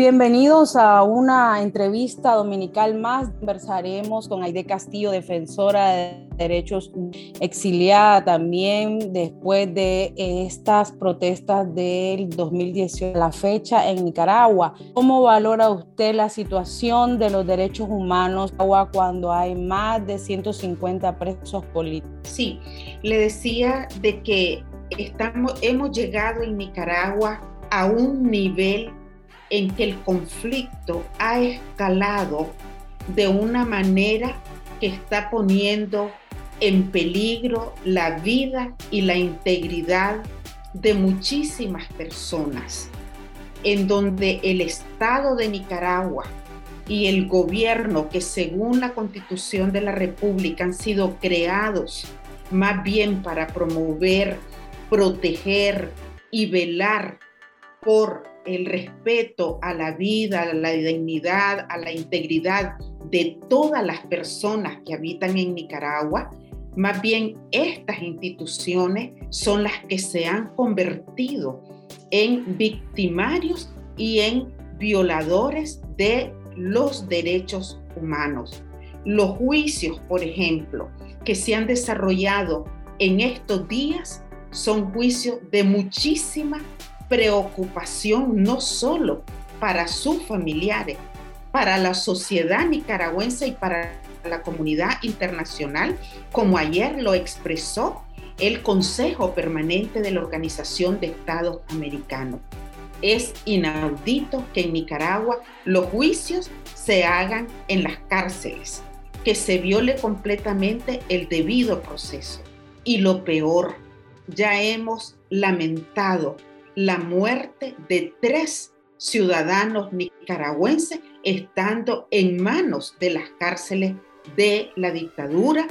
Bienvenidos a una entrevista dominical más. Conversaremos con Aide Castillo, defensora de derechos exiliada también después de estas protestas del 2018, la fecha en Nicaragua. ¿Cómo valora usted la situación de los derechos humanos cuando hay más de 150 presos políticos? Sí, le decía de que estamos, hemos llegado en Nicaragua a un nivel en que el conflicto ha escalado de una manera que está poniendo en peligro la vida y la integridad de muchísimas personas, en donde el Estado de Nicaragua y el gobierno que según la constitución de la República han sido creados más bien para promover, proteger y velar por el respeto a la vida, a la dignidad, a la integridad de todas las personas que habitan en Nicaragua, más bien estas instituciones son las que se han convertido en victimarios y en violadores de los derechos humanos. Los juicios, por ejemplo, que se han desarrollado en estos días son juicios de muchísima preocupación no solo para sus familiares, para la sociedad nicaragüense y para la comunidad internacional, como ayer lo expresó el Consejo Permanente de la Organización de Estados Americanos. Es inaudito que en Nicaragua los juicios se hagan en las cárceles, que se viole completamente el debido proceso. Y lo peor, ya hemos lamentado la muerte de tres ciudadanos nicaragüenses estando en manos de las cárceles de la dictadura,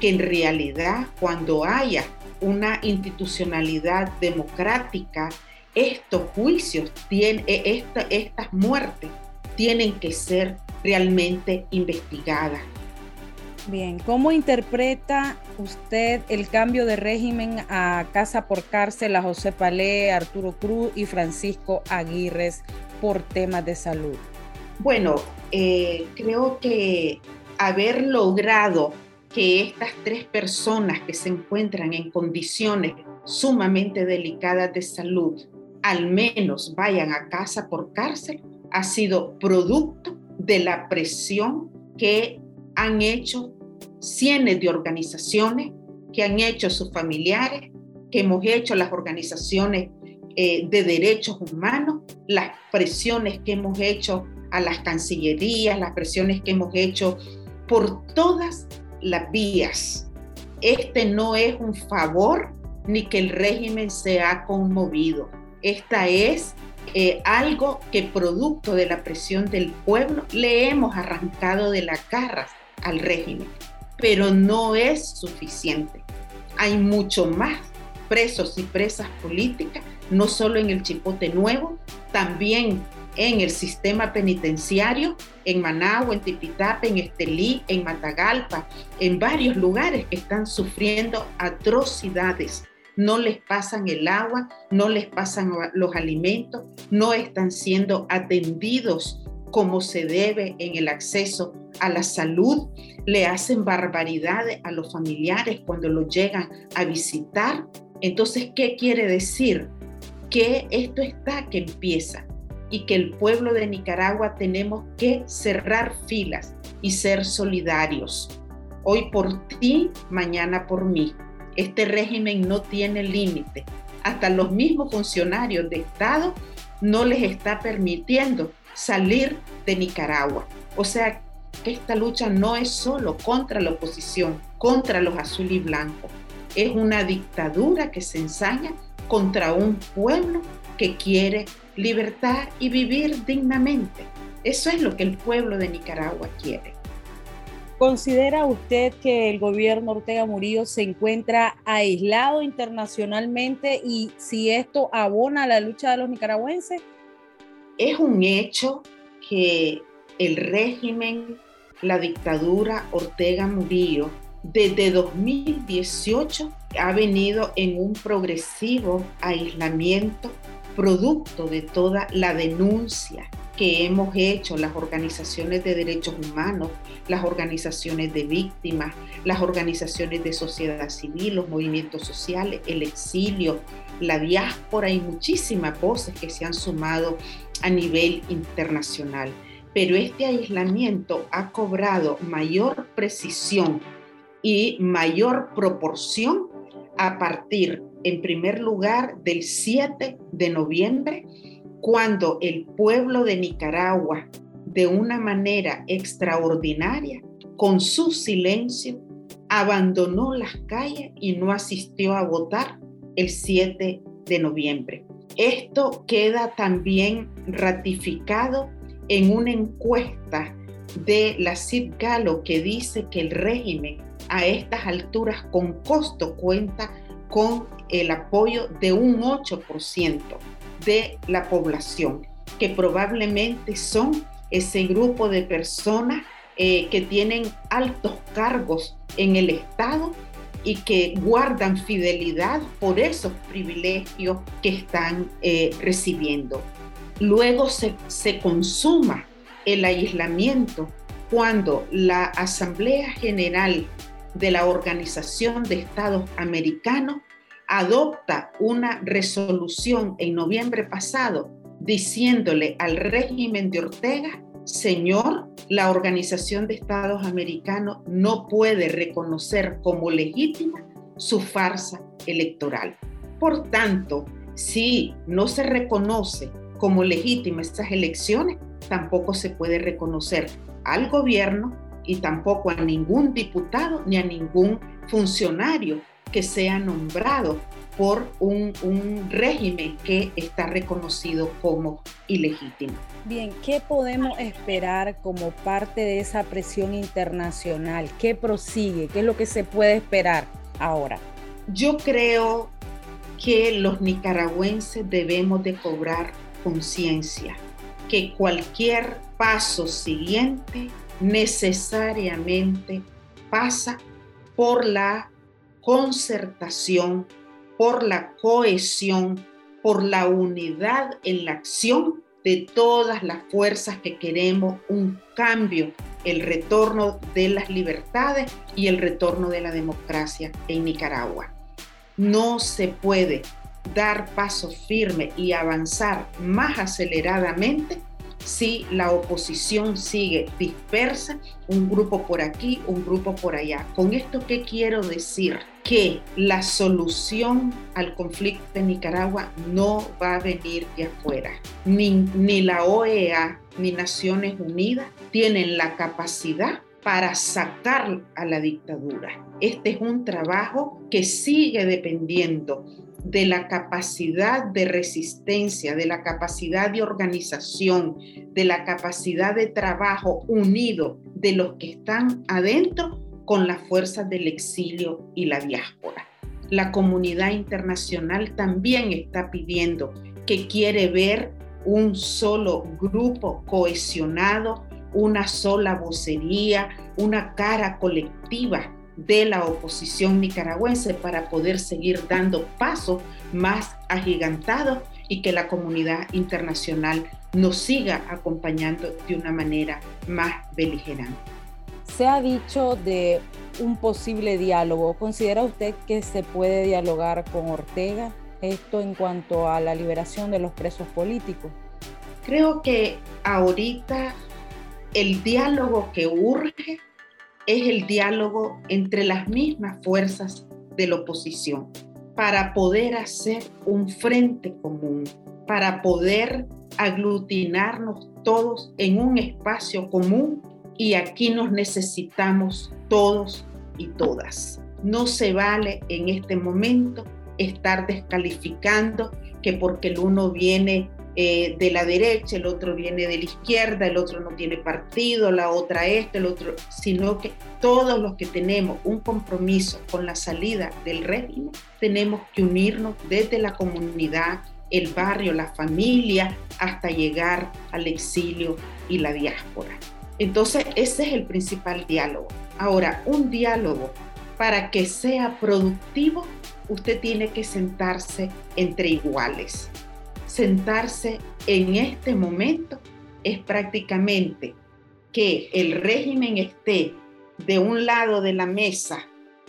que en realidad cuando haya una institucionalidad democrática, estos juicios, tienen, estas muertes tienen que ser realmente investigadas Bien, ¿cómo interpreta usted el cambio de régimen a casa por cárcel a José Palé, Arturo Cruz y Francisco Aguirres por temas de salud? Bueno, eh, creo que haber logrado que estas tres personas que se encuentran en condiciones sumamente delicadas de salud al menos vayan a casa por cárcel ha sido producto de la presión que han hecho cientos de organizaciones, que han hecho sus familiares, que hemos hecho las organizaciones eh, de derechos humanos, las presiones que hemos hecho a las cancillerías, las presiones que hemos hecho por todas las vías. Este no es un favor ni que el régimen se ha conmovido. Esta es eh, algo que producto de la presión del pueblo le hemos arrancado de la cara al régimen, pero no es suficiente. Hay mucho más presos y presas políticas, no solo en el Chipote Nuevo, también en el sistema penitenciario, en Managua, en Tipitapa, en Estelí, en Matagalpa, en varios lugares que están sufriendo atrocidades. No les pasan el agua, no les pasan los alimentos, no están siendo atendidos como se debe en el acceso a la salud, le hacen barbaridades a los familiares cuando los llegan a visitar. Entonces, ¿qué quiere decir? Que esto está que empieza y que el pueblo de Nicaragua tenemos que cerrar filas y ser solidarios. Hoy por ti, mañana por mí. Este régimen no tiene límite. Hasta los mismos funcionarios de Estado no les está permitiendo salir de Nicaragua. O sea esta lucha no es solo contra la oposición, contra los azul y blanco. Es una dictadura que se ensaña contra un pueblo que quiere libertad y vivir dignamente. Eso es lo que el pueblo de Nicaragua quiere. ¿Considera usted que el gobierno Ortega Murillo se encuentra aislado internacionalmente y si esto abona la lucha de los nicaragüenses? Es un hecho que el régimen, la dictadura Ortega Murillo, desde 2018 ha venido en un progresivo aislamiento producto de toda la denuncia que hemos hecho las organizaciones de derechos humanos, las organizaciones de víctimas, las organizaciones de sociedad civil, los movimientos sociales, el exilio, la diáspora y muchísimas voces que se han sumado a nivel internacional. Pero este aislamiento ha cobrado mayor precisión y mayor proporción a partir, en primer lugar, del 7 de noviembre, cuando el pueblo de Nicaragua, de una manera extraordinaria, con su silencio, abandonó las calles y no asistió a votar el 7 de noviembre. Esto queda también ratificado en una encuesta de la CID Galo que dice que el régimen a estas alturas con costo cuenta con el apoyo de un 8% de la población, que probablemente son ese grupo de personas eh, que tienen altos cargos en el Estado y que guardan fidelidad por esos privilegios que están eh, recibiendo. Luego se, se consuma el aislamiento cuando la Asamblea General de la Organización de Estados Americanos adopta una resolución en noviembre pasado diciéndole al régimen de Ortega, señor, la Organización de Estados Americanos no puede reconocer como legítima su farsa electoral. Por tanto, si no se reconoce como legítima estas elecciones, tampoco se puede reconocer al gobierno y tampoco a ningún diputado ni a ningún funcionario que sea nombrado por un, régimen que está reconocido como ilegítimo. Bien, ¿qué podemos esperar como parte de esa presión internacional? ¿Qué prosigue? ¿Qué es lo que se puede esperar ahora? Yo creo que los nicaragüenses debemos de cobrar conciencia, que cualquier paso siguiente necesariamente pasa por la concertación, por la cohesión, por la unidad en la acción de todas las fuerzas que queremos un cambio, el retorno de las libertades y el retorno de la democracia en Nicaragua. No se puede dar paso firme y avanzar más aceleradamente si la oposición sigue dispersa, un grupo por aquí, un grupo por allá. ¿Con esto qué quiero decir? Que la solución al conflicto de Nicaragua no va a venir de afuera. Ni, ni la OEA ni Naciones Unidas tienen la capacidad para sacar a la dictadura. Este es un trabajo que sigue dependiendo de la capacidad de resistencia, de la capacidad de organización, de la capacidad de trabajo unido de los que están adentro con las fuerzas del exilio y la diáspora. La comunidad internacional también está pidiendo que quiere ver un solo grupo cohesionado, una sola vocería, una cara colectiva de la oposición nicaragüense para poder seguir dando pasos más agigantados y que la comunidad internacional nos siga acompañando de una manera más beligerante. Se ha dicho de un posible diálogo. ¿Considera usted que se puede dialogar con Ortega? Esto en cuanto a la liberación de los presos políticos. Creo que ahorita el diálogo que urge es el diálogo entre las mismas fuerzas de la oposición para poder hacer un frente común, para poder aglutinarnos todos en un espacio común y aquí nos necesitamos todos y todas. No se vale en este momento estar descalificando que porque el uno viene eh, de la derecha, el otro viene de la izquierda, el otro no tiene partido, la otra esto, el otro, sino que todos los que tenemos un compromiso con la salida del régimen, tenemos que unirnos desde la comunidad, el barrio, la familia, hasta llegar al exilio y la diáspora. Entonces, ese es el principal diálogo. Ahora, un diálogo para que sea productivo, usted tiene que sentarse entre iguales sentarse en este momento es prácticamente que el régimen esté de un lado de la mesa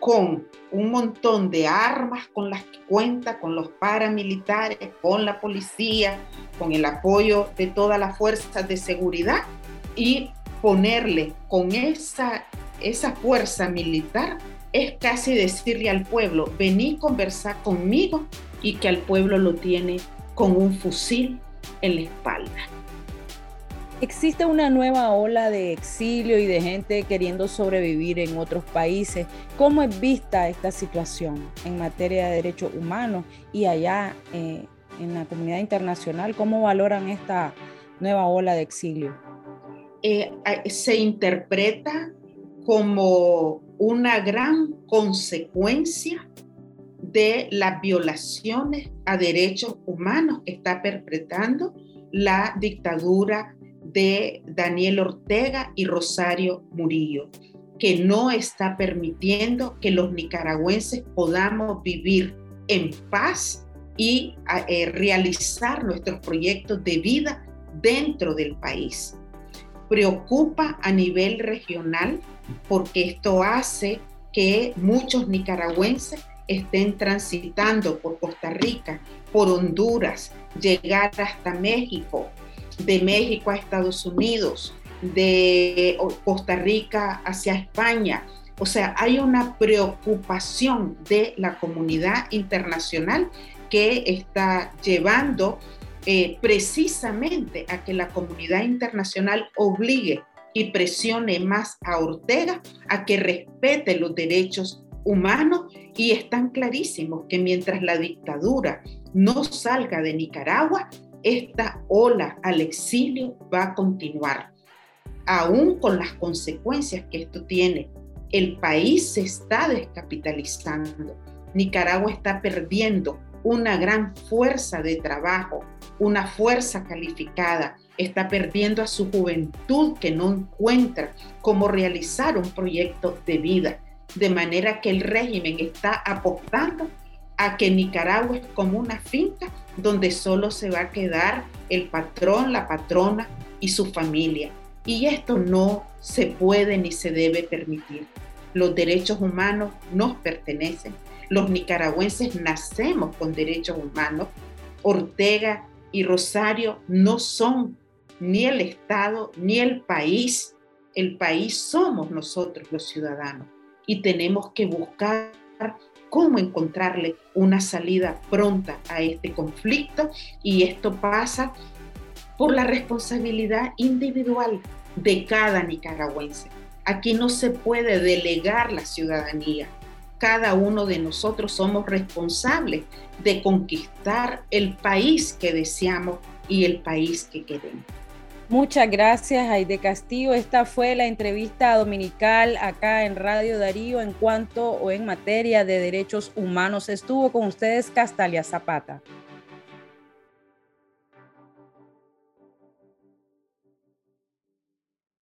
con un montón de armas con las que cuenta, con los paramilitares, con la policía, con el apoyo de todas las fuerzas de seguridad y ponerle con esa, esa fuerza militar es casi decirle al pueblo, vení conversar conmigo y que al pueblo lo tiene con un fusil en la espalda. Existe una nueva ola de exilio y de gente queriendo sobrevivir en otros países. ¿Cómo es vista esta situación en materia de derechos humanos y allá eh, en la comunidad internacional? ¿Cómo valoran esta nueva ola de exilio? Eh, se interpreta como una gran consecuencia de las violaciones a derechos humanos que está perpetrando la dictadura de Daniel Ortega y Rosario Murillo, que no está permitiendo que los nicaragüenses podamos vivir en paz y eh, realizar nuestros proyectos de vida dentro del país. Preocupa a nivel regional porque esto hace que muchos nicaragüenses estén transitando por Costa Rica, por Honduras, llegar hasta México, de México a Estados Unidos, de Costa Rica hacia España. O sea, hay una preocupación de la comunidad internacional que está llevando eh, precisamente a que la comunidad internacional obligue y presione más a Ortega a que respete los derechos humanos y están clarísimos que mientras la dictadura no salga de Nicaragua, esta ola al exilio va a continuar, aún con las consecuencias que esto tiene. El país se está descapitalizando. Nicaragua está perdiendo una gran fuerza de trabajo, una fuerza calificada, está perdiendo a su juventud que no encuentra cómo realizar un proyecto de vida. De manera que el régimen está apostando a que Nicaragua es como una finca donde solo se va a quedar el patrón, la patrona y su familia. Y esto no se puede ni se debe permitir. Los derechos humanos nos pertenecen. Los nicaragüenses nacemos con derechos humanos. Ortega y Rosario no son ni el Estado ni el país. El país somos nosotros los ciudadanos y tenemos que buscar cómo encontrarle una salida pronta a este conflicto y esto pasa por la responsabilidad individual de cada nicaragüense. Aquí no se puede delegar la ciudadanía. Cada uno de nosotros somos responsables de conquistar el país que deseamos y el país que queremos. Muchas gracias, Aide Castillo. Esta fue la entrevista dominical acá en Radio Darío en cuanto o en materia de derechos humanos. Estuvo con ustedes Castalia Zapata.